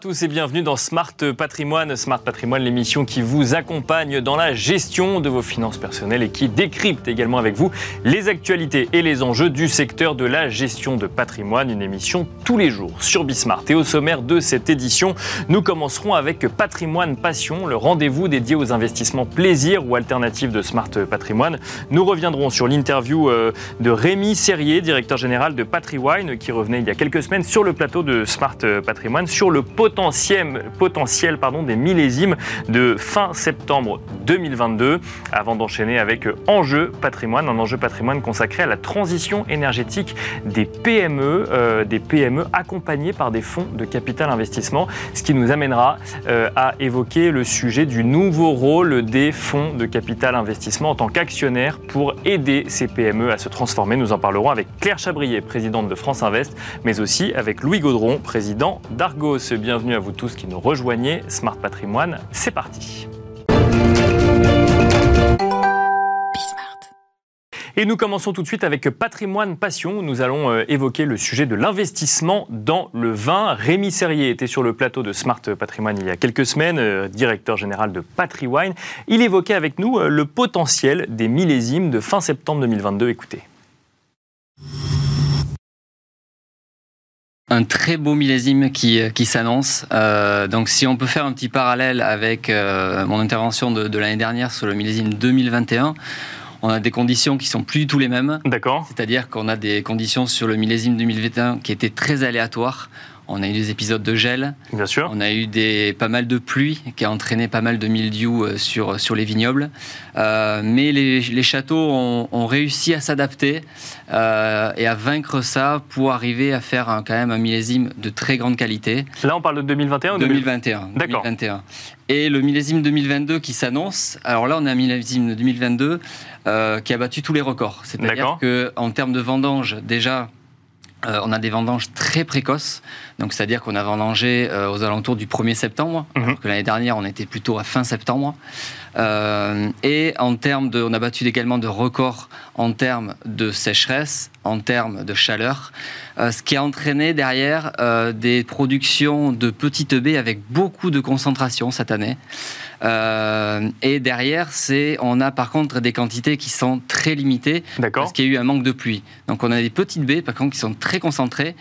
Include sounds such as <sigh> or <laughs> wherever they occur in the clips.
Tous et bienvenue dans Smart Patrimoine. Smart Patrimoine, l'émission qui vous accompagne dans la gestion de vos finances personnelles et qui décrypte également avec vous les actualités et les enjeux du secteur de la gestion de patrimoine. Une émission tous les jours sur Bismart. Et au sommaire de cette édition, nous commencerons avec Patrimoine Passion, le rendez-vous dédié aux investissements plaisir ou alternatifs de Smart Patrimoine. Nous reviendrons sur l'interview euh, de Rémi Serrier, directeur général de Patriwine, qui revenait il y a quelques semaines sur le plateau de Smart Patrimoine sur le potentiel, pardon, des millésimes de fin septembre 2022, avant d'enchaîner avec Enjeu Patrimoine, un enjeu patrimoine consacré à la transition énergétique des PME, euh, des PME accompagnées par des fonds de capital investissement, ce qui nous amènera euh, à évoquer le sujet du nouveau rôle des fonds de capital investissement en tant qu'actionnaires pour aider ces PME à se transformer. Nous en parlerons avec Claire Chabrier, présidente de France Invest, mais aussi avec Louis Gaudron, président d'Argos. Bienvenue à vous tous qui nous rejoignez. Smart Patrimoine, c'est parti. Et nous commençons tout de suite avec Patrimoine Passion. Nous allons euh, évoquer le sujet de l'investissement dans le vin. Rémi Serrier était sur le plateau de Smart Patrimoine il y a quelques semaines, euh, directeur général de Patriwine. Il évoquait avec nous euh, le potentiel des millésimes de fin septembre 2022. Écoutez. Un très beau millésime qui, qui s'annonce. Euh, donc si on peut faire un petit parallèle avec euh, mon intervention de, de l'année dernière sur le millésime 2021, on a des conditions qui sont plus du tout les mêmes. D'accord. C'est-à-dire qu'on a des conditions sur le millésime 2021 qui étaient très aléatoires. On a eu des épisodes de gel. Bien sûr. On a eu des, pas mal de pluie qui a entraîné pas mal de mildiou euh, sur, sur les vignobles. Euh, mais les, les, châteaux ont, ont réussi à s'adapter euh, et à vaincre ça pour arriver à faire un, quand même un millésime de très grande qualité. Là, on parle de 2021 ou 2021 D'accord. 2021. Et le millésime 2022 qui s'annonce. Alors là, on a un millésime de 2022 euh, qui a battu tous les records. C'est-à-dire qu'en termes de vendange, déjà, euh, on a des vendanges très précoces, donc c'est-à-dire qu'on a vendangé euh, aux alentours du 1er septembre, Mhm. alors que l'année dernière on était plutôt à fin septembre. Euh, et en termes de, on a battu également de records en termes de sécheresse, en termes de chaleur, ce qui a entraîné derrière des productions de petites baies avec beaucoup de concentration cette année. Euh, et derrière, c'est, on a par contre des quantités qui sont très limitées parce qu'il y a eu un manque de pluie. Donc on a des petites baies, par contre, qui sont très concentrées,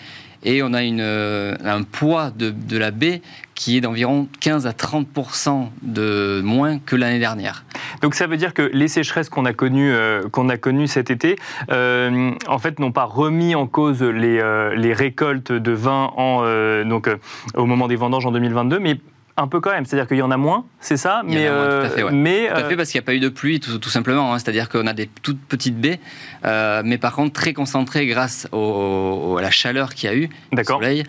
et on a une, euh, un poids de, de la baie qui est d'environ 15 à 30% de moins que l'année dernière. Donc ça veut dire que les sécheresses qu'on a connues euh, qu'on a connues cet été, euh, en fait, n'ont pas remis en cause les, euh, les récoltes de vin en, donc, au moment des vendanges en 2022, mais un peu quand même. C'est-à-dire qu'il y en a moins, c'est ça Il y en mais, a moins, tout à euh, fait, ouais. mais Tout à euh, fait parce qu'il n'y a pas eu de pluie, tout, tout simplement. hein. C'est-à-dire qu'on a des toutes petites baies, euh, mais par contre très concentrées grâce au- au- à la chaleur qu'il y a eu, le soleil.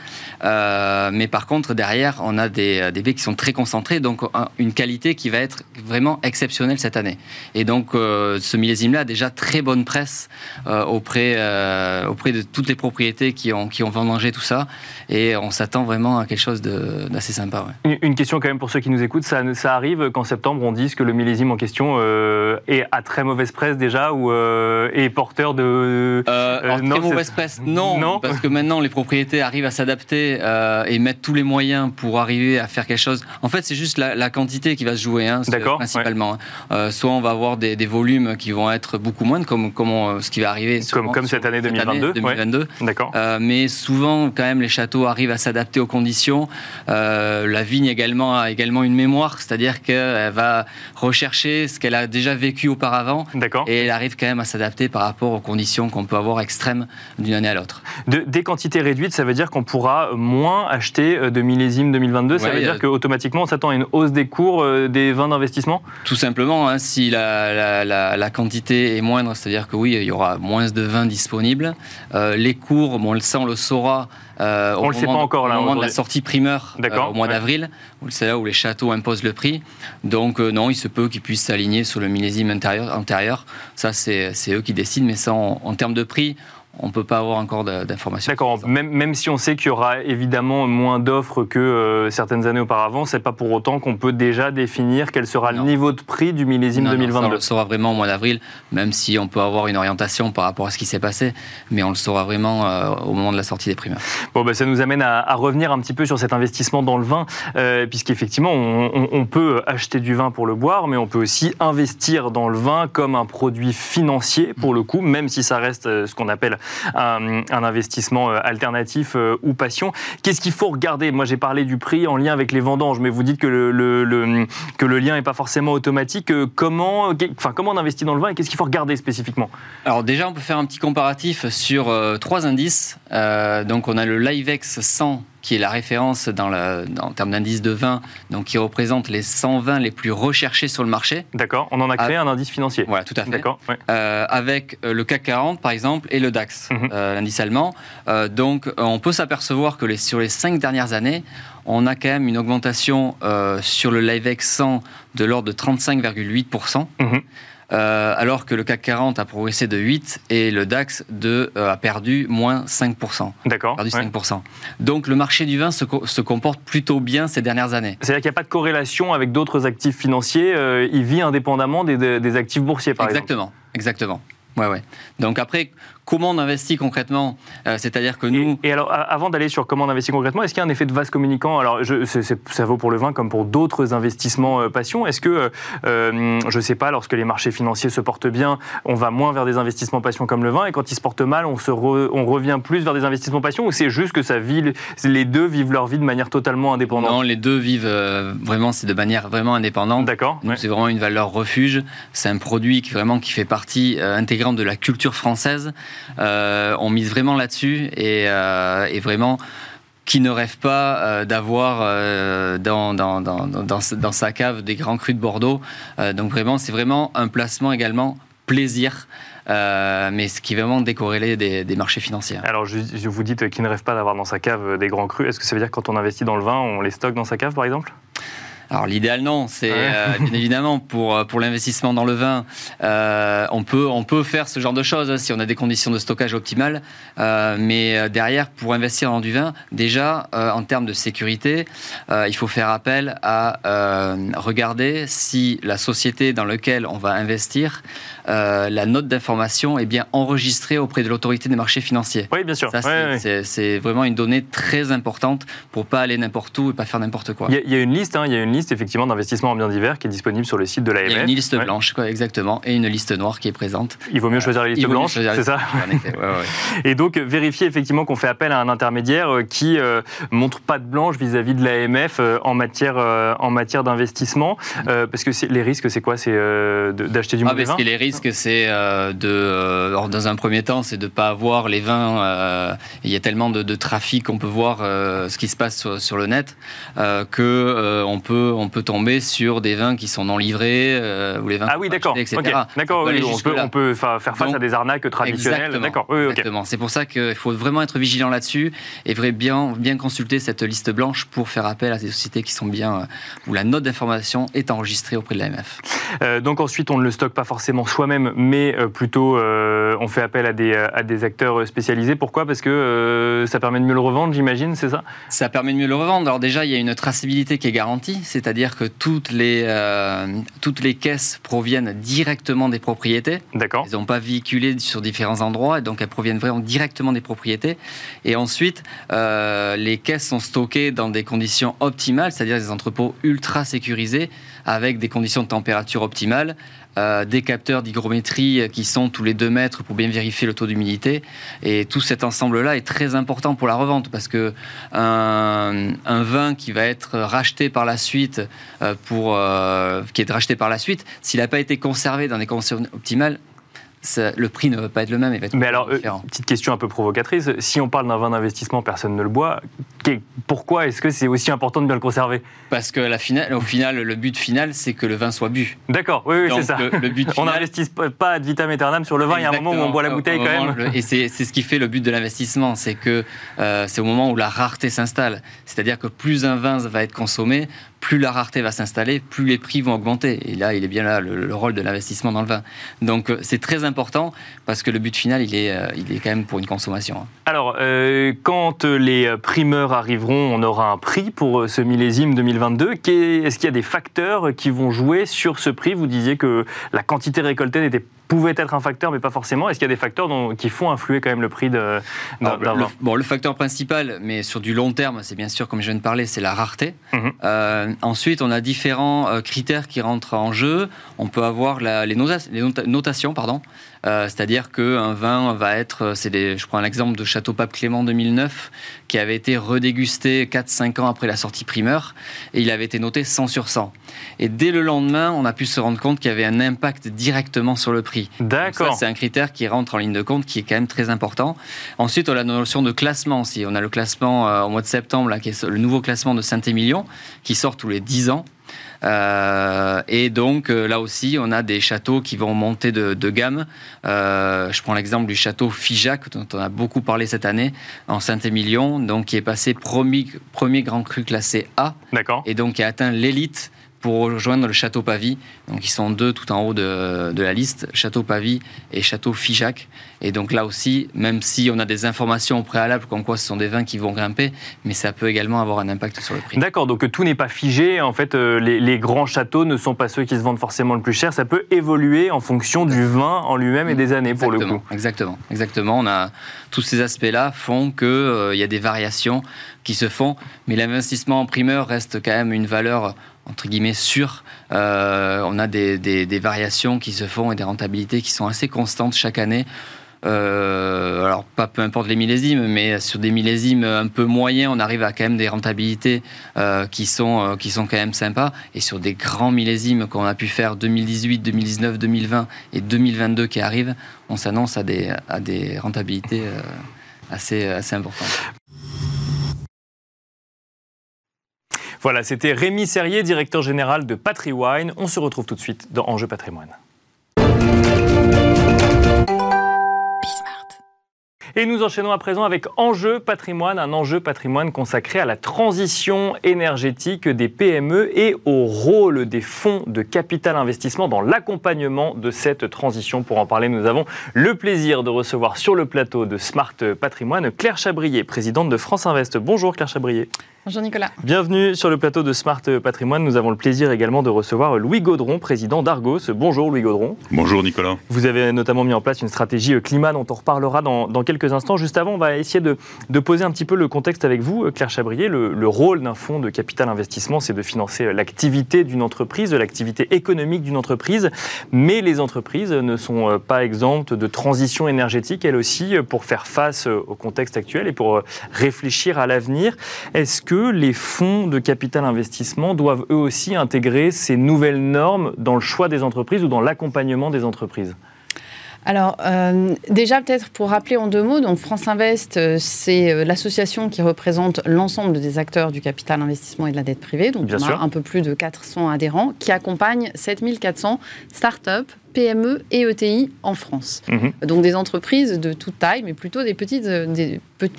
Mais par contre, derrière, on a des, des baies qui sont très concentrées, donc un- une qualité qui va être vraiment exceptionnelle cette année. Et donc, euh, ce millésime-là a déjà très bonne presse euh, auprès, euh, auprès de toutes les propriétés qui ont, qui ont vendangé tout ça. Et on s'attend vraiment à quelque chose d'assez sympa. ouais. Une- Une question quand même pour ceux qui nous écoutent, ça, ça arrive qu'en septembre on dise que le millésime en question euh, est à très mauvaise presse déjà ou euh, est porteur de... Euh, Euh, non, très mauvaise presse, non, Non. parce que maintenant les propriétés arrivent à s'adapter et mettent tous les moyens pour arriver à faire quelque chose. En fait, c'est juste la, la quantité qui va se jouer, hein, principalement. hein. Soit on va avoir des, des volumes qui vont être beaucoup moindres, comme, comme on- ce qui va arriver Comme- cette année 2022, ouais. 2022. D'accord. Mais souvent, quand même, les châteaux arrivent à s'adapter aux conditions. La vigne également a également une mémoire, c'est-à-dire qu'elle va rechercher ce qu'elle a déjà vécu auparavant D'accord. et elle arrive quand même à s'adapter par rapport aux conditions qu'on peut avoir extrêmes d'une année à l'autre. De- des quantités réduites, ça veut dire qu'on pourra moins acheter euh, de millésime 2022. ça veut dire euh, qu'automatiquement on s'attend à une hausse des cours euh, des vins d'investissement? Tout simplement, hein, si la, la- la- la quantité est moindre, c'est-à-dire que oui, il y aura moins de vin disponible. Euh, les cours, bon, on le sait, on le saura. euh, au On le sait moment- pas encore, là, Au moment de la sortie primeur, euh, au mois ouais. d'avril, c'est là où les châteaux imposent le prix. Donc euh, non, il se peut qu'ils puissent s'aligner sur le millésime antérieur. Ça, c'est eux qui décident, mais ça, en termes de prix, on ne peut pas avoir encore d'informations. D'accord, même, même si on sait qu'il y aura évidemment moins d'offres que euh, certaines années auparavant, c'est pas pour autant qu'on peut déjà définir quel sera le niveau de prix du millésime 2022. on le saura vraiment au mois d'avril, même si on peut avoir une orientation par rapport à ce qui s'est passé, mais on le saura vraiment euh, au moment de la sortie des primeurs. Bon, bah, ça nous amène à, revenir un petit peu sur cet investissement dans le vin, euh, puisqu'effectivement, on, on, peut acheter du vin pour le boire, mais on peut aussi investir dans le vin comme un produit financier, pour le coup, même si ça reste ce qu'on appelle un, investissement euh, alternatif euh, ou passion. Qu'est-ce qu'il faut regarder? Moi, j'ai parlé du prix en lien avec les vendanges, mais vous dites que le, que le lien n'est pas forcément automatique. Comment, enfin, comment on investit dans le vin et qu'est-ce qu'il faut regarder spécifiquement? Alors déjà, on peut faire un petit comparatif sur trois indices. donc, on a le Livex 100 qui est la référence dans en termes d'indice de vin, donc qui représente les 100 vins les plus recherchés sur le marché. D'accord, on en a créé un indice financier. Voilà, tout à fait. D'accord. Euh, avec euh, le CAC 40, par exemple, et le DAX, mhm. euh, l'indice allemand. donc, on peut s'apercevoir que les, sur les cinq dernières années, on a quand même une augmentation sur le LiveX 100 de l'ordre de 35,8%. Euh, alors que le CAC 40 a progressé de 8 et le DAX de, euh, a perdu moins 5%. D'accord. Perdu 5%. Donc le marché du vin se, comporte plutôt bien ces dernières années. C'est-à-dire qu'il n'y a pas de corrélation avec d'autres actifs financiers, euh, il vit indépendamment des, actifs boursiers par exemple. Exactement, exactement. Ouais, ouais. Donc après, comment on investit concrètement euh, C'est-à-dire que nous. Et, alors, avant d'aller sur comment on investit concrètement, est-ce qu'il y a un effet de vase communicant? Alors, je, ça vaut pour le vin comme pour d'autres investissements euh, passion. Est-ce que, euh, je ne sais pas, lorsque les marchés financiers se portent bien, on va moins vers des investissements passion comme le vin, et quand ils se portent mal, on, se on revient plus vers des investissements passion, ou c'est juste que ça vit, les deux vivent leur vie de manière totalement indépendante? Non, les deux vivent vraiment, c'est de manière vraiment indépendante. D'accord. C'est vraiment une valeur refuge. C'est un produit qui vraiment qui fait partie intégrante de la culture française. Euh, on mise vraiment là-dessus et, vraiment qui ne rêve pas d'avoir dans, sa cave des grands crus de Bordeaux. donc vraiment, c'est vraiment un placement également plaisir. mais ce qui est vraiment décorrélé des, marchés financiers. Alors, je, je vous dites qui ne rêve pas d'avoir dans sa cave des grands crus. Est-ce que ça veut dire que quand on investit dans le vin, on les stocke dans sa cave, par exemple? Alors l'idéal non, c'est euh, bien <laughs> évidemment pour, euh, pour l'investissement dans le vin, euh, on, peut, on peut faire ce genre de choses hein, si on a des conditions de stockage optimales, mais derrière pour investir dans du vin, déjà en termes de sécurité, il faut faire appel à regarder si la société dans laquelle on va investir, la note d'information est bien enregistrée auprès de l'autorité des marchés financiers. Oui, bien sûr. c'est vraiment une donnée très importante pour pas aller n'importe où et pas faire n'importe quoi. Il y, a une liste, hein, il y a une liste effectivement d'investissement en biens divers qui est disponible sur le site de l'AMF. Il y a une liste blanche, quoi, exactement, et une liste noire qui est présente. Il vaut mieux choisir la liste blanche, c'est ça <laughs> Et donc vérifier effectivement qu'on fait appel à un intermédiaire euh, qui euh, montre pas de blanche vis-à-vis de l'AMF euh, en matière en matière d'investissement, parce que les risques c'est quoi? C'est d'acheter du ah, mauvais vin. Les risques c'est de, dans un premier temps, c'est de pas avoir les vins. il y a tellement de, trafic, on peut voir ce qui se passe sur, sur le net que on peut on peut tomber sur des vins qui sont non livrés euh, ou les vins ah oui d'accord etc. D'accord, on, peut, faire face à des arnaques traditionnelles. D'accord, exactement. C'est pour ça qu'il faut vraiment être vigilant là-dessus et bien bien consulter cette liste blanche pour faire appel à des sociétés qui sont bien euh, où la note d'information est enregistrée auprès de l'AMF. Euh, donc ensuite on ne le stocke pas forcément soi-même, mais plutôt on fait appel à des à des acteurs spécialisés. Pourquoi? Parce que ça permet de mieux le revendre, j'imagine, c'est ça? Ça permet de mieux le revendre. Alors déjà il y a une traçabilité qui est garantie c'est-à-dire que toutes les, euh, toutes les caisses proviennent directement des propriétés. D'accord. Elles n'ont pas véhiculé sur différents endroits, et donc elles proviennent vraiment directement des propriétés. Et ensuite, euh, les caisses sont stockées dans des conditions optimales, c'est-à-dire des entrepôts ultra sécurisés, avec des conditions de température optimales, euh, des capteurs d'hygrométrie qui sont tous les deux mètres pour bien vérifier le taux d'humidité. Et tout cet ensemble-là est très important pour la revente parce que un, vin qui va être racheté par la suite, euh, pour, euh, qui est racheté par la suite, s'il n'a pas été conservé dans des conditions optimales, le prix ne va pas être le même. Mais alors, euh, petite question un peu provocatrice. Si on parle d'un vin d'investissement, personne ne le boit. Pourquoi est-ce que c'est aussi important de bien le conserver? Parce que la finale, au final, le but final, c'est que le vin soit bu. D'accord, oui, c'est ça. Le, but <laughs> on n'investit pas ad vitam aeternam sur le vin. Il y a un moment où on boit la bouteille quand même. et c'est ce qui fait le but de l'investissement, c'est que euh, c'est au moment où la rareté s'installe. C'est-à-dire que plus un vin va être consommé, plus la rareté va s'installer, plus les prix vont augmenter. Et là, il est bien là le, rôle de l'investissement dans le vin. Donc euh, c'est très important parce que le but final, il est, euh, il est quand même pour une consommation. Hein. Alors, euh, quand les primeurs arriveront, on aura un prix pour ce millésime 2022. Est-ce qu'il y a des facteurs qui vont jouer sur ce prix? Vous disiez que la quantité récoltée n'était pouvait être un facteur, mais pas forcément. Est-ce qu'il y a des facteurs qui font influer quand même le prix de, d'un vin? Bon, le facteur principal, mais sur du long terme, c'est bien sûr, comme je viens de parler, c'est la rareté. Euh, ensuite, on a différents euh, critères qui rentrent en jeu. On peut avoir les, les, notations, pardon. Euh, c'est-à-dire qu'un vin va être, euh, je prends l'exemple de Château Pape Clément 2009, qui avait été redégusté 4-5 ans après la sortie primeur, et il avait été noté 100 sur 100. Et dès le lendemain, on a pu se rendre compte qu'il y avait un impact directement sur le prix. D'accord. C'est un critère qui rentre en ligne de compte, qui est quand même très important. Ensuite, on a la notion de classement aussi. On a le classement euh, au mois de septembre, là, qui est le nouveau classement de Saint-Émilion, qui sort tous les 10 ans. Euh, et donc euh, là aussi, on a des châteaux qui vont monter de, gamme. Euh, je prends l'exemple du château Figeac, dont on a beaucoup parlé cette année, en Saint-Émilion, donc qui est passé premier, premier grand cru classé A. D'accord. Et donc qui a atteint l'élite pour rejoindre le château Pavie. Donc ils sont deux tout en haut de, la liste, château Pavie et château Figeac. Et donc là aussi, même si on a des informations au préalable comme quoi ce sont des vins qui vont grimper, mais ça peut également avoir un impact sur le prix. D'accord, donc tout n'est pas figé. En fait, euh, les, grands châteaux ne sont pas ceux qui se vendent forcément le plus cher. Ça peut évoluer en fonction du vin en lui-même et des années pour le coup. Exactement, exactement. On a tous ces aspects-là font qu'il euh, y a des variations qui se font, mais l'investissement en primeur reste quand même une valeur entre guillemets sûr. Euh, on a des, variations qui se font et des rentabilités qui sont assez constantes chaque année. Euh, alors pas peu importe les millésimes, mais sur des millésimes un peu moyens, on arrive à quand même des rentabilités euh, qui sont qui sont quand même sympas. Et sur des grands millésimes qu'on a pu faire 2018, 2019, 2020 et 2022 qui arrivent, on s'annonce à des rentabilités assez importantes. Voilà, c'était Rémi Serrier, directeur général de PatriWine. On se retrouve tout de suite dans Enjeu patrimoine. Et nous enchaînons à présent avec Enjeu patrimoine, un enjeu patrimoine consacré à la transition énergétique des PME et au rôle des fonds de capital investissement dans l'accompagnement de cette transition. Pour en parler, nous avons le plaisir de recevoir sur le plateau de Smart Patrimoine Claire Chabrier, présidente de France Invest. Bonjour Claire Chabrier. Bonjour Nicolas. Bienvenue sur le plateau de Smart Patrimoine. Nous avons le plaisir également de recevoir Louis Gaudron, président d'Argos. Bonjour Louis Gaudron. Bonjour Nicolas. Vous avez notamment mis en place une stratégie climat dont on reparlera dans, quelques instants. Juste avant, on va essayer de, poser un petit peu le contexte avec vous, Claire Chabrier. Le, rôle d'un fonds de capital investissement, c'est de financer l'activité d'une entreprise, l'activité économique d'une entreprise. Mais les entreprises ne sont pas exemptes de transition énergétique, elles aussi, pour faire face au contexte actuel et pour réfléchir à l'avenir. Est-ce que les fonds de capital investissement doivent eux aussi intégrer ces nouvelles normes dans le choix des entreprises ou dans l'accompagnement des entreprises? Alors, euh, déjà, peut-être pour rappeler en deux mots, donc France Invest, euh, c'est euh, l'association qui représente l'ensemble des acteurs du capital investissement et de la dette privée. Donc, on a un peu plus de 400 adhérents qui accompagnent 7400 startups, PME et ETI en France. Mhm. Donc des entreprises de toute taille, mais plutôt des petites,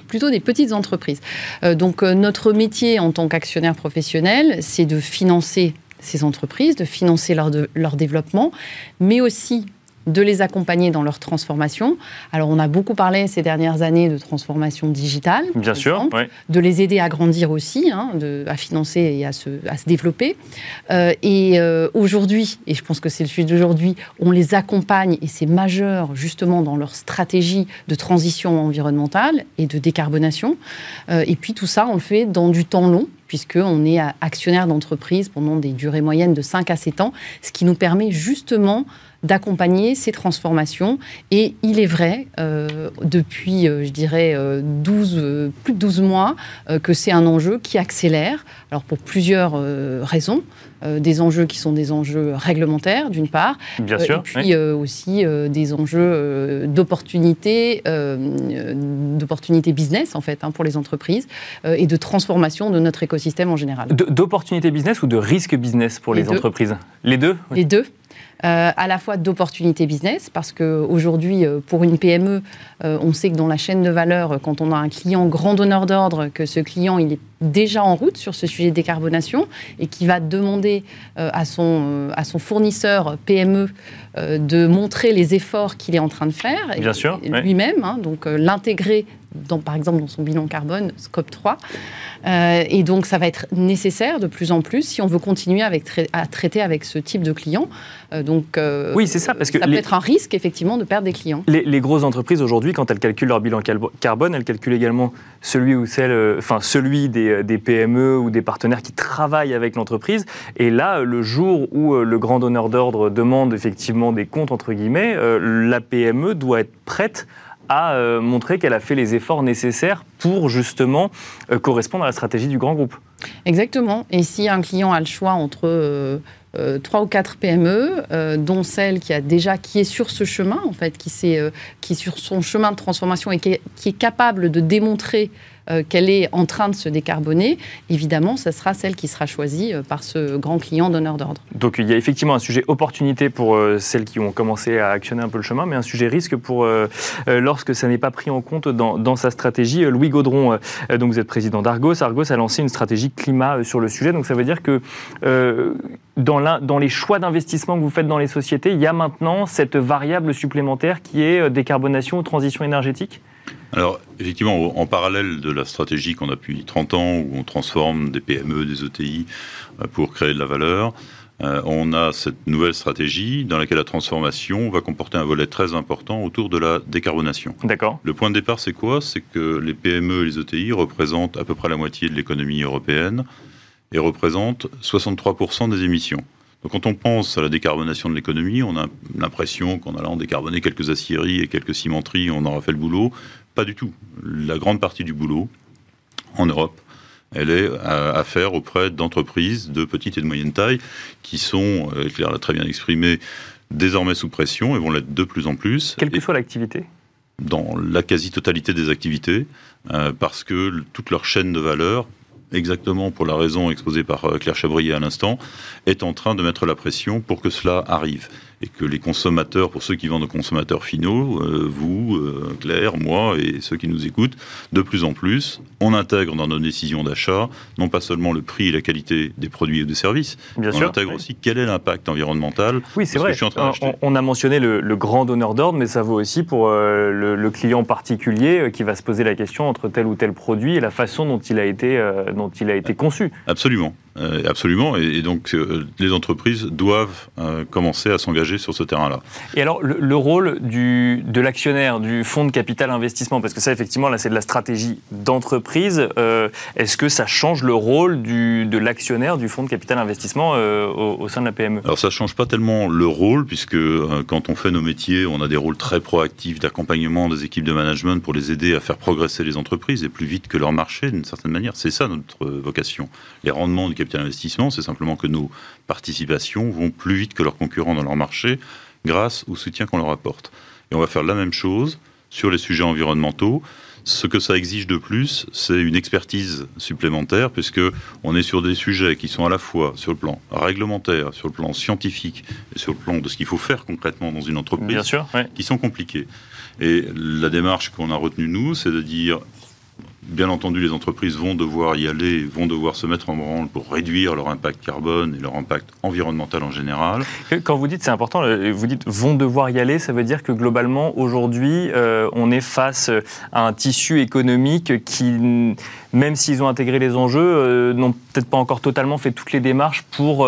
plutôt des petites entreprises. donc notre métier en tant qu'actionnaire professionnel, c'est de financer ces entreprises, de financer leur, de, leur développement, mais aussi de les accompagner dans leur transformation. Alors, on a beaucoup parlé ces dernières années de transformation digitale. Bien sûr. De les aider à grandir aussi, hein, à financer et à se, développer. Euh, et euh, aujourd'hui, et je pense que c'est le sujet d'aujourd'hui, on les accompagne et c'est majeur justement dans leur stratégie de transition environnementale et de décarbonation. Euh, et puis tout ça, on le fait dans du temps long puisqu'on est actionnaire d'entreprise pendant des durées moyennes de 5 à 7 ans, ce qui nous permet justement d'accompagner ces transformations. Et il est vrai, euh, depuis, euh, je dirais, 12, euh, plus de 12 mois, que c'est un enjeu qui accélère, alors pour plusieurs raisons. des enjeux qui sont des enjeux réglementaires, d'une part, Bien sûr, et puis aussi des enjeux d'opportunités, d'opportunités business, en fait, hein, pour les entreprises, et de transformation de notre écosystème en général. D'opportunités business ou de risque business pour les, entreprises? Les deux Les deux. Euh, à la fois d'opportunités business, parce qu'aujourd'hui, euh, pour une PME, euh, on sait que dans la chaîne de valeur, quand on a un client grand donneur d'ordre, que ce client, il est déjà en route sur ce sujet de décarbonation et qui va demander à, son, à son fournisseur PME de montrer les efforts qu'il est en train de faire. Bien sûr. Lui-même, hein, donc l'intégrer dans, par exemple dans son bilan carbone, Scope 3. Euh, et donc, ça va être nécessaire de plus en plus si on veut continuer avec, à traiter avec ce type de clients. Euh, donc, euh, oui, c'est ça, parce que ça peut être un risque effectivement de perdre des clients. Les, grosses entreprises aujourd'hui, quand elles calculent leur bilan carbone, elles calculent également celui ou celle, enfin celui des, des, PME ou des partenaires qui travaillent avec l'entreprise. Et là, le jour où le grand donneur d'ordre demande effectivement des comptes entre guillemets, la PME doit être prête euh, montré qu'elle a fait les efforts nécessaires pour justement euh, correspondre à la stratégie du grand groupe. Exactement. Et si un client a le choix entre euh, trois ou quatre PME, dont celle qui a déjà qui est sur ce chemin en fait, qui, qui est sur son chemin de transformation et qui est capable de démontrer euh, qu'elle est en train de se décarboner, évidemment, ce sera celle qui sera choisie euh, par ce grand client donneur d'ordre. Donc il y a effectivement un sujet opportunité pour euh, celles qui ont commencé à actionner un peu le chemin, mais un sujet risque pour lorsque ça n'est pas pris en compte dans, sa stratégie. Louis Gaudron, donc vous êtes président d'Argos. Argos a lancé une stratégie climat sur le sujet, donc ça veut dire que dans, dans les choix d'investissement que vous faites dans les sociétés, il y a maintenant cette variable supplémentaire qui est décarbonation ou transition énergétique? Alors, effectivement, en parallèle de la stratégie qu'on a depuis 30 ans, où on transforme des PME, des ETI euh, pour créer de la valeur, euh, on a cette nouvelle stratégie dans laquelle la transformation va comporter un volet très important autour de la décarbonation. D'accord. Le point de départ, c'est quoi? C'est que les PME et les ETI représentent à peu près la moitié de l'économie européenne et représentent 63% des émissions. Donc quand on pense à la décarbonation de l'économie, on a l'impression qu'en allant décarboner quelques aciéries et quelques cimenteries, on aura fait le boulot. Pas du tout. La grande partie du boulot, en Europe, elle est à, faire auprès d'entreprises de petite et de moyenne taille qui sont, euh, Claire l'a très bien exprimé, désormais sous pression et vont l'être de plus en plus. Quelle que soit l'activité Dans la quasi-totalité des activités, euh, parce que toute leur chaîne de valeur, exactement pour la raison exposée par euh, Claire Chabrier à l'instant, est en train de mettre la pression pour que cela arrive et que les consommateurs, pour ceux qui vendent aux consommateurs finaux, euh, vous, euh, Claire, moi et ceux qui nous écoutent, de plus en plus, on intègre dans nos décisions d'achat non pas seulement le prix et la qualité des produits et des services, Bien on intègre aussi quel est l'impact environnemental. Oui, c'est vrai. on, a mentionné le, grand donneur d'ordre, mais ça vaut aussi pour euh, le, client particulier qui va se poser la question entre tel ou tel produit et la façon dont il a été, dont il a été conçu. Absolument. Euh, absolument, et, donc euh, les entreprises doivent euh, commencer à s'engager sur ce terrain-là. Et alors le, rôle du, de l'actionnaire, du fonds de capital investissement, parce que ça effectivement là c'est de la stratégie d'entreprise, est-ce que ça change le rôle du, de l'actionnaire du fonds de capital investissement au, sein de la PME Alors ça ne change pas tellement le rôle, puisque quand on fait nos métiers, on a des rôles très proactifs d'accompagnement des équipes de management pour les aider à faire progresser les entreprises et plus vite que leur marché d'une certaine manière. C'est ça notre vocation. Les rendements du capital investissement, c'est simplement que nos participations vont plus vite que leurs concurrents dans leur marché grâce au soutien qu'on leur apporte. Et on va faire la même chose sur les sujets environnementaux. Ce que ça exige de plus, c'est une expertise supplémentaire, puisque on est sur des sujets qui sont à la fois sur le plan réglementaire, sur le plan scientifique et sur le plan de ce qu'il faut faire concrètement dans une entreprise, Bien sûr, qui sont compliqués. Et la démarche qu'on a retenue nous, c'est de dire Bien entendu, les entreprises vont devoir y aller, vont devoir se mettre en branle pour réduire leur impact carbone et leur impact environnemental en général. Quand vous dites c'est important, vous dites vont devoir y aller, ça veut dire que globalement aujourd'hui euh, on est face à un tissu économique qui, même s'ils ont intégré les enjeux, euh, n'ont peut-être pas encore totalement fait toutes les démarches pour,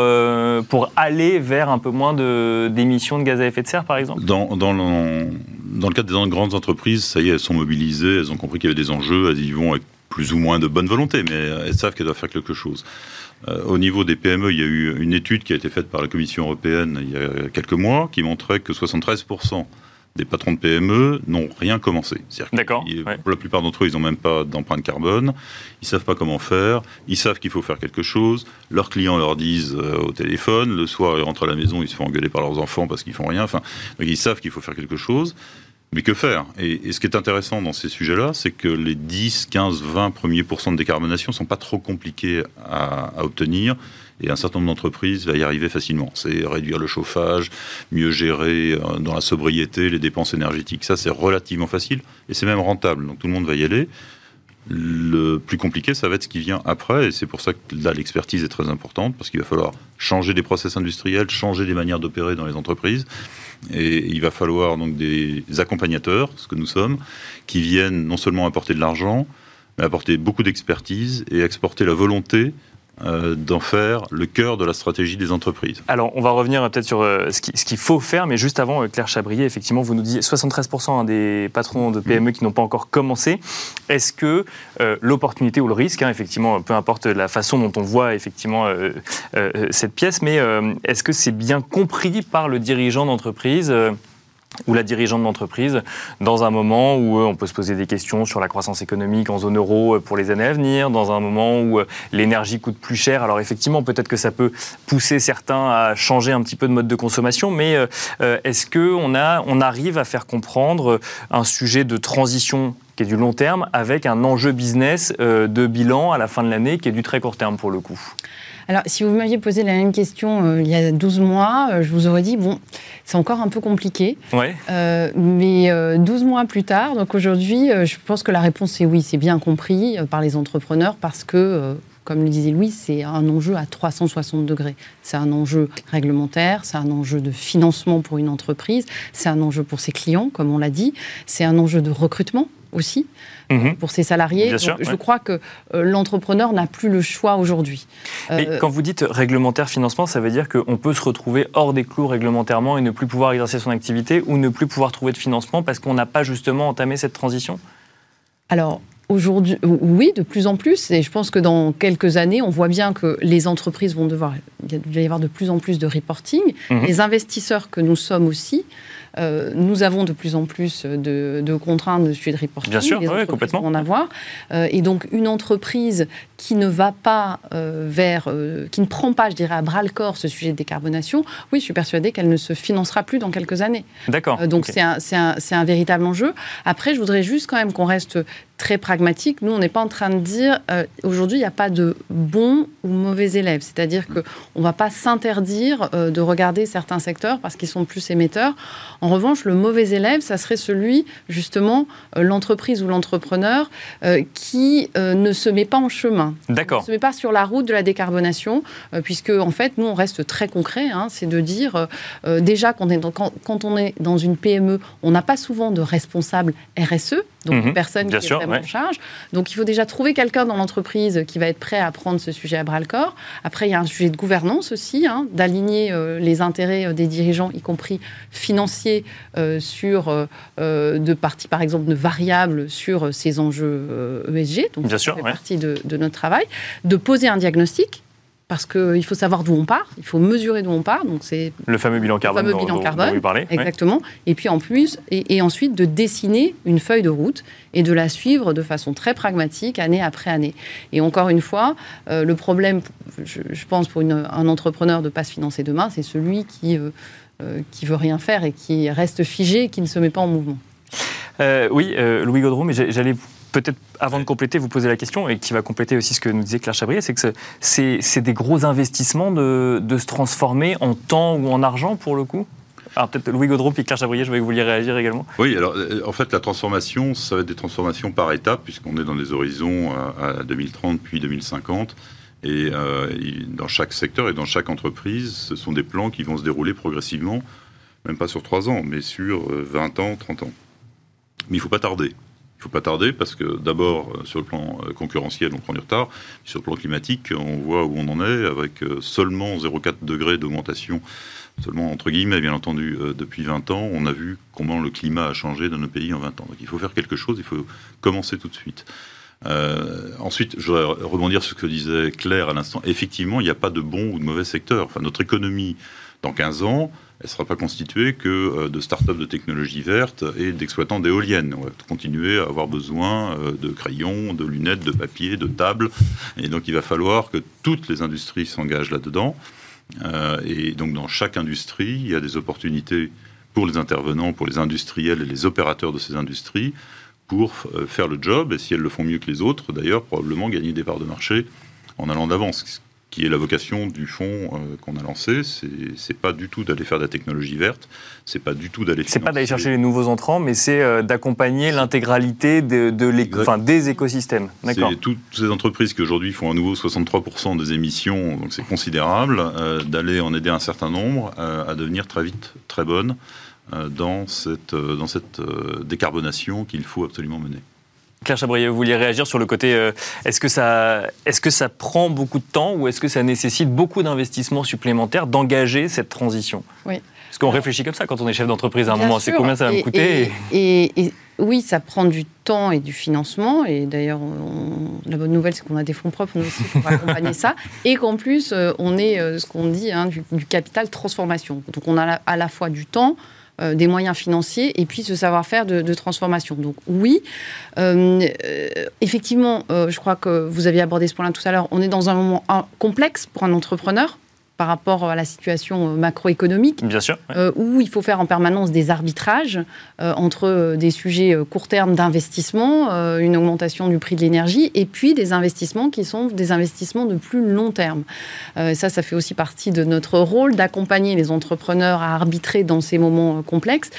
pour aller vers un peu moins d'émissions de, gaz à effet de serre par exemple. Dans, dans le dans le cadre des grandes entreprises, ça y est, elles sont mobilisées, elles ont compris qu'il y avait des enjeux, elles y vont avec plus ou moins de bonne volonté, mais elles savent qu'elles doivent faire quelque chose. Euh, au niveau des PME, il y a eu une étude qui a été faite par la Commission européenne il y a quelques mois qui montrait que 73% des patrons de PME n'ont rien commencé. D'accord. Pour la plupart d'entre eux, ils n'ont même pas d'empreinte carbone. Ils savent pas comment faire. Ils savent qu'il faut faire quelque chose. Leurs clients leur disent euh, au téléphone. Le soir, ils rentrent à la maison, ils se font engueuler par leurs enfants parce qu'ils font rien. Enfin, ils savent qu'il faut faire quelque chose. Mais que faire? Et, ce qui est intéressant dans ces sujets-là, c'est que les 10, 15, 20 premiers pourcents de décarbonation sont pas trop compliqués à, à obtenir et un certain nombre d'entreprises va y arriver facilement. C'est réduire le chauffage, mieux gérer euh, dans la sobriété les dépenses énergétiques. Ça, c'est relativement facile et c'est même rentable. Donc tout le monde va y aller. Le plus compliqué, ça va être ce qui vient après, et c'est pour ça que là, l'expertise est très importante, parce qu'il va falloir changer des process industriels, changer des manières d'opérer dans les entreprises, et il va falloir donc des accompagnateurs, ce que nous sommes, qui viennent non seulement apporter de l'argent, mais apporter beaucoup d'expertise et exporter la volonté euh, d'en faire le cœur de la stratégie des entreprises. Alors, on va revenir peut-être sur euh, ce qu'il faut faire, mais juste avant, euh, Claire Chabrier, effectivement, vous nous disiez 73% hein, des patrons de PME qui n'ont pas encore commencé. Est-ce que l'opportunité ou le risque, hein, effectivement, peu importe la façon dont on voit effectivement cette pièce, mais est-ce que c'est bien compris par le dirigeant d'entreprise ou la dirigeante d'entreprise dans un moment où euh, on peut se poser des questions sur la croissance économique en zone euro euh, pour les années à venir, dans un moment où euh, l'énergie coûte plus cher. Alors effectivement, peut-être que ça peut pousser certains à changer un petit peu de mode de consommation, mais est-ce qu'on on arrive à faire comprendre un sujet de transition qui est du long terme avec un enjeu business de bilan à la fin de l'année qui est du très court terme pour le coup? Alors, si vous m'aviez posé la même question euh, il y a 12 mois, euh, je vous aurais dit, bon, c'est encore un peu compliqué. Ouais. Euh, mais 12 mois plus tard, donc aujourd'hui, je pense que la réponse est oui, c'est bien compris par les entrepreneurs parce que comme le disait Louis, c'est un enjeu à 360 degrés. C'est un enjeu réglementaire, c'est un enjeu de financement pour une entreprise, c'est un enjeu pour ses clients, comme on l'a dit, c'est un enjeu de recrutement aussi mhm. pour ses salariés. je crois que euh, l'entrepreneur n'a plus le choix aujourd'hui. Euh, quand vous dites réglementaire financement, ça veut dire qu'on peut se retrouver hors des clous réglementairement et ne plus pouvoir exercer son activité ou ne plus pouvoir trouver de financement parce qu'on n'a pas justement entamé cette transition? Alors, Aujourd'hui, oui, de plus en plus. Et je pense que dans quelques années, on voit bien que les entreprises vont devoir. Il va y avoir de plus en plus de reporting. Mhm. Les investisseurs que nous sommes aussi euh, nous avons de plus en plus de, contraintes de suivi de reporting. Bien sûr, complètement. En avoir. Euh, et donc, une entreprise qui ne va pas euh, vers, qui ne prend pas, je dirais, à bras le corps ce sujet de décarbonation, oui, je suis persuadée qu'elle ne se financera plus dans quelques années. D'accord. donc, c'est un, un, un, véritable enjeu. Après, je voudrais juste quand même qu'on reste très pragmatique. Nous, on n'est pas en train de dire aujourd'hui, il n'y a pas de bons ou mauvais élèves. C'est-à-dire qu'on ne va pas s'interdire de regarder certains secteurs parce qu'ils sont plus émetteurs. En revanche, le mauvais élève, ça serait celui, justement, euh, l'entreprise ou l'entrepreneur euh, qui euh, ne se met pas en chemin. D'accord. Ne se met pas sur la route de la décarbonation, puisque, en fait, nous, on reste très concret. Hein, c'est de dire, déjà, quand on, est dans, quand, on est dans une PME, on n'a pas souvent de responsable RSE, donc une mhm. personne qui est vraiment en charge. Donc, il faut déjà trouver quelqu'un dans l'entreprise qui va être prêt à prendre ce sujet à bras-le-corps. Après, il y a un sujet de gouvernance aussi, hein, d'aligner les intérêts des dirigeants, y compris financiers, euh, sur euh, euh, de parties, par exemple, de variables sur ces enjeux ESG. E donc, Bien ça fait partie de, notre travail. De poser un diagnostic parce qu'il faut savoir d'où on part, il faut mesurer d'où on part. Donc c'est le fameux bilan carbone, le fameux bilan carbone, dont vous parlez. Exactement. Et puis en plus, et, ensuite de dessiner une feuille de route et de la suivre de façon très pragmatique année après année. Et encore une fois, le problème, je, pense, pour un entrepreneur de ne pas se financer demain, c'est celui qui euh, qui veut rien faire et qui reste figé et qui ne se met pas en mouvement. Euh, oui, euh, Louis Gaudreau, mais j'allais peut-être, avant de compléter, vous poser la question, et qui va compléter aussi ce que nous disait Claire Chabrier, c'est que c'est des gros investissements de, se transformer en temps ou en argent, pour le coup? Alors peut-être Louis Gaudreau puis Claire Chabrier, je vais que vous vouliez réagir également. Oui, alors en fait la transformation, ça va être des transformations par étapes, puisqu'on est dans des horizons à 2030 puis 2050. Euh, et dans chaque secteur et dans chaque entreprise, ce sont des plans qui vont se dérouler progressivement, même pas sur 3 ans, mais sur 20 euh, ans, 30 ans. Mais il ne faut pas tarder. Faut pas tarder parce que d'abord, euh, sur le plan concurrentiel, on prend du retard. Sur le plan climatique, on voit où on en est avec seulement 0,4 degrés d'augmentation, seulement entre guillemets, bien entendu, depuis 20 ans. On a vu comment le climat a changé dans nos pays en 20 ans. Donc il faut faire quelque chose, il faut commencer tout de suite. Euh, ensuite, je voudrais rebondir sur ce que disait Claire à l'instant. Effectivement, il n'y a pas de bon ou de mauvais secteur. Enfin, notre économie, dans 15 ans, elle ne sera pas constituée que euh, de start-up de technologie verte et d'exploitants d'éoliennes. On va continuer à avoir besoin euh, de crayons, de lunettes, de papier, de tables. Et donc, il va falloir que toutes les industries s'engagent là-dedans. et donc, dans chaque industrie, il y a des opportunités pour les intervenants, pour les industriels et les opérateurs de ces industries pour faire le job, et si elles le font mieux que les autres, d'ailleurs, probablement gagner des parts de marché en allant d'avance. Qui est la vocation du fonds euh, qu'on a lancé. C'est pas du tout d'aller faire de la technologie verte, c'est pas du tout d'aller. C'est pas d'aller chercher les nouveaux entrants, mais c'est euh, d'accompagner l'intégralité de, de des écosystèmes. D'accord. Toutes ces entreprises qui aujourd'hui font à nouveau 63% des émissions, donc c'est considérable, euh, d'aller en aider un certain nombre à devenir très vite très bonnes dans cette, dans cette décarbonation qu'il faut absolument mener. Claire Chabrier, vous vouliez réagir sur le côté euh, est-ce que, ça, est que ça prend beaucoup de temps ou est-ce que ça nécessite beaucoup d'investissements supplémentaires d'engager cette transition? Oui. Parce qu'on réfléchit comme ça quand on est chef d'entreprise à un moment, c'est combien ça va me coûter? et, oui, ça prend du temps et du financement. Et d'ailleurs, la bonne nouvelle, c'est qu'on a des fonds propres aussi pour accompagner <laughs> ça. Et qu'en plus, euh, on est euh, ce qu'on dit hein, du, capital transformation. Donc on a à la fois du temps, euh, des moyens financiers et puis ce savoir-faire de, transformation. Donc oui, euh, euh, effectivement, je crois que vous aviez abordé ce point-là tout à l'heure, on est dans un moment complexe pour un entrepreneur par rapport à la situation euh, macroéconomique, Bien sûr, euh, où il faut faire en permanence des arbitrages euh, entre des sujets court terme d'investissement, une augmentation du prix de l'énergie, et puis des investissements qui sont des investissements de plus long terme. ça, ça fait aussi partie de notre rôle d'accompagner les entrepreneurs à arbitrer dans ces moments complexes.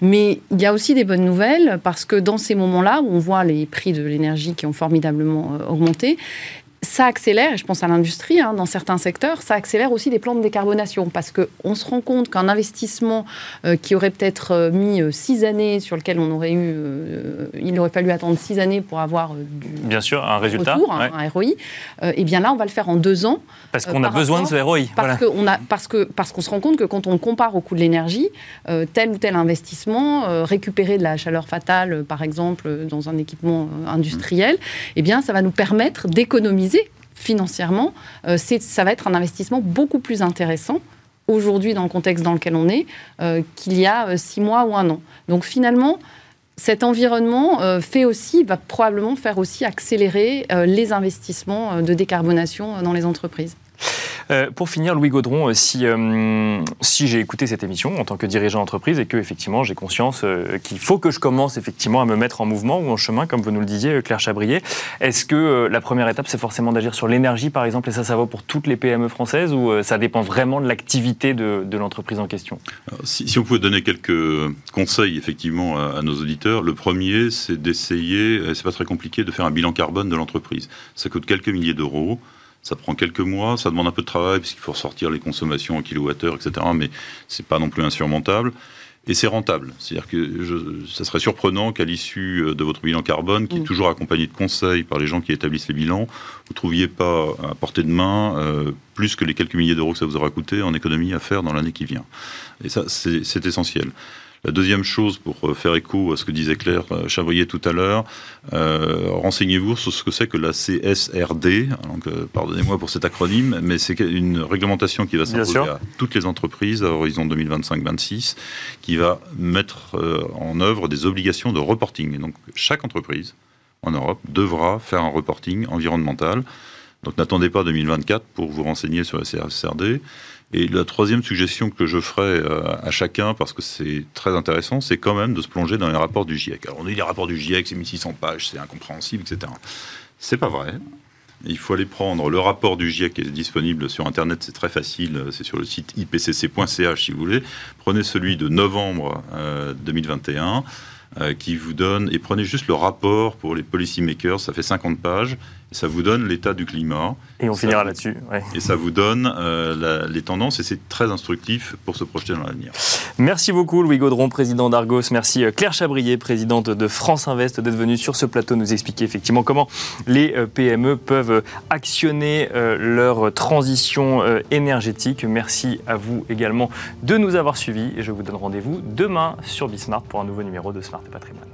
Mais il y a aussi des bonnes nouvelles parce que dans ces moments-là où on voit les prix de l'énergie qui ont formidablement augmenté, ça accélère, et je pense à l'industrie, hein, dans certains secteurs, ça accélère aussi des plans de décarbonation, parce qu'on se rend compte qu'un investissement euh, qui aurait peut-être euh, mis euh, six années, sur lequel on aurait eu, il aurait fallu attendre six années pour avoir du Bien sûr, un résultat, retour, hein, un ROI, et eh bien là, on va le faire en deux ans. Parce qu'on a besoin de ce ROI. Parce qu'on parce que, parce qu'on se rend compte que quand on compare au coût de l'énergie, tel ou tel investissement, récupérer de la chaleur fatale, par exemple, dans un équipement industriel, eh bien, ça va nous permettre d'économiser financièrement, euh, ça va être un investissement beaucoup plus intéressant aujourd'hui dans le contexte dans lequel on est euh, qu'il y a euh, six mois ou un an. Donc finalement, cet environnement fait aussi, va probablement faire aussi accélérer les investissements de décarbonation dans les entreprises. Euh, pour finir, Louis Gaudron, euh, si, euh, si j'ai écouté cette émission en tant que dirigeant d'entreprise et que effectivement j'ai conscience qu'il faut que je commence effectivement à me mettre en mouvement ou en chemin, comme vous nous le disiez, Claire Chabrier, est-ce que la première étape c'est forcément d'agir sur l'énergie par exemple et ça, ça vaut pour toutes les PME françaises ou ça dépend vraiment de l'activité de, l'entreprise en question? Si, si, on pouvait donner quelques conseils effectivement à, à nos auditeurs, le premier c'est d'essayer, c'est pas très compliqué, de faire un bilan carbone de l'entreprise. Ça coûte quelques milliers d'euros. Ça prend quelques mois, ça demande un peu de travail puisqu'il faut ressortir les consommations en kilowattheure, etc. Mais c'est pas non plus insurmontable. Et c'est rentable. C'est-à-dire que je, ça serait surprenant qu'à l'issue euh, de votre bilan carbone, qui est mm. toujours accompagné de conseils par les gens qui établissent les bilans, vous ne trouviez pas à portée de main euh, plus que les quelques milliers d'euros que ça vous aura coûté en économie à faire dans l'année qui vient. Et ça, c'est essentiel. La deuxième chose, pour euh, faire écho à ce que disait Claire euh, Chavoyer tout à l'heure, euh, renseignez-vous sur ce que c'est que la CSRD. Pardonnez-moi pour cet acronyme, mais c'est une réglementation qui va s'imposer à toutes les entreprises à horizon 2025-26, qui va mettre en œuvre des obligations de reporting. Et donc, chaque entreprise en Europe devra faire un reporting environnemental. Donc, n'attendez pas 2024 pour vous renseigner sur la CSRD. Et la troisième suggestion que je ferai euh, à chacun, parce que c'est très intéressant, c'est quand même de se plonger dans les rapports du GIEC. Alors on dit les rapports du GIEC, c'est 1600 pages, c'est incompréhensible, etc. C'est pas vrai. Il faut aller prendre le rapport du GIEC qui est disponible sur Internet, c'est très facile, c'est sur le site ipcc.ch si vous voulez. Prenez celui de novembre 2021 euh, euh, qui vous donne, et prenez juste le rapport pour les policy makers, ça fait 50 pages, ça vous donne l'état du climat. Et on finira là-dessus. Et ça vous donne euh, les tendances et c'est très instructif pour se projeter dans l'avenir. Merci beaucoup Louis Gaudron, président d'Argos. Merci euh, Claire Chabrier, présidente de France Invest, d'être venue sur ce plateau nous expliquer effectivement comment les euh, PME peuvent actionner leur transition énergétique. Merci à vous également de nous avoir suivis et je vous donne rendez-vous demain sur Bismart pour un nouveau numéro de Smart et Patrimoine.